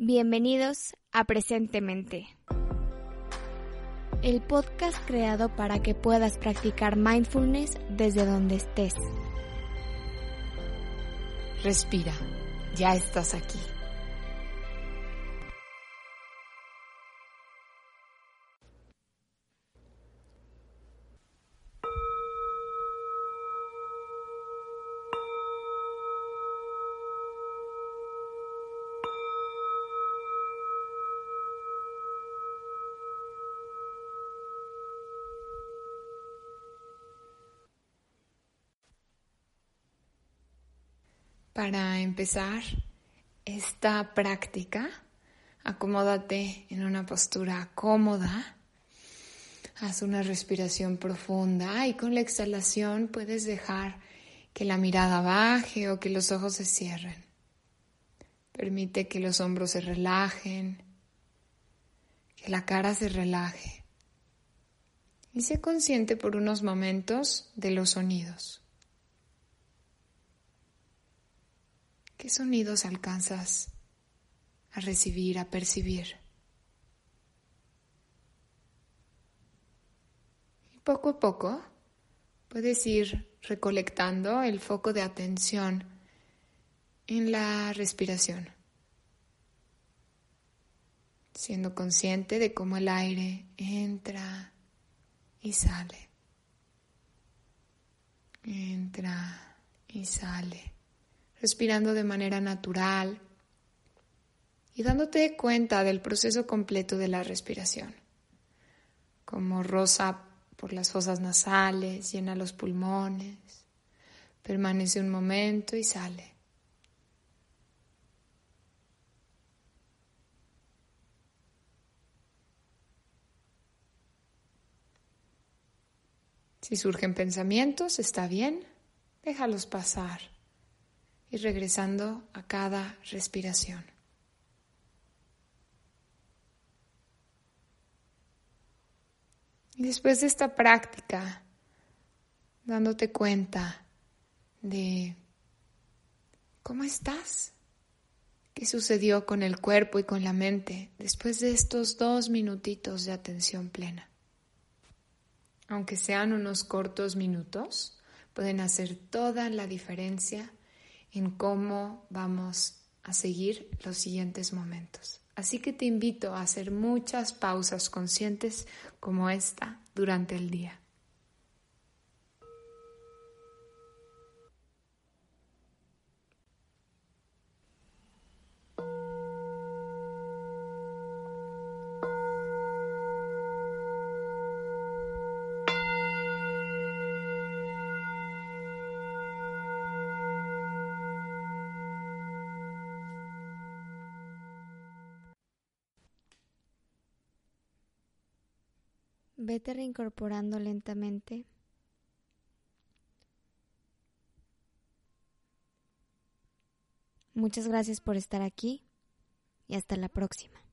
Bienvenidos a Presentemente, el podcast creado para que puedas practicar mindfulness desde donde estés. Respira, ya estás aquí. Para empezar esta práctica, acomódate en una postura cómoda. Haz una respiración profunda y con la exhalación puedes dejar que la mirada baje o que los ojos se cierren. Permite que los hombros se relajen, que la cara se relaje. Y sé consciente por unos momentos de los sonidos. ¿Qué sonidos alcanzas a recibir, a percibir? Y poco a poco puedes ir recolectando el foco de atención en la respiración, siendo consciente de cómo el aire entra y sale, entra y sale respirando de manera natural y dándote cuenta del proceso completo de la respiración, como rosa por las fosas nasales, llena los pulmones, permanece un momento y sale. Si surgen pensamientos, está bien, déjalos pasar y regresando a cada respiración. Y después de esta práctica, dándote cuenta de cómo estás, qué sucedió con el cuerpo y con la mente después de estos dos minutitos de atención plena. Aunque sean unos cortos minutos, pueden hacer toda la diferencia en cómo vamos a seguir los siguientes momentos. Así que te invito a hacer muchas pausas conscientes como esta durante el día. Vete reincorporando lentamente. Muchas gracias por estar aquí y hasta la próxima.